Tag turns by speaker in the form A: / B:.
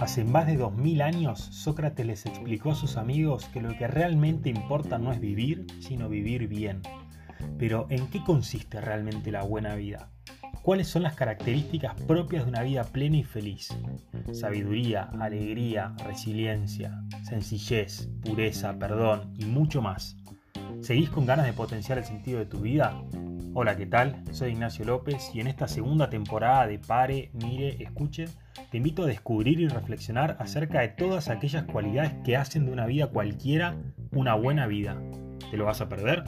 A: Hace más de 2000 años Sócrates les explicó a sus amigos que lo que realmente importa no es vivir, sino vivir bien. Pero ¿en qué consiste realmente la buena vida? ¿Cuáles son las características propias de una vida plena y feliz? Sabiduría, alegría, resiliencia, sencillez, pureza, perdón y mucho más. ¿Seguís con ganas de potenciar el sentido de tu vida? Hola, ¿qué tal? Soy Ignacio López y en esta segunda temporada de Pare, Mire, Escuche, te invito a descubrir y reflexionar acerca de todas aquellas cualidades que hacen de una vida cualquiera una buena vida. ¿Te lo vas a perder?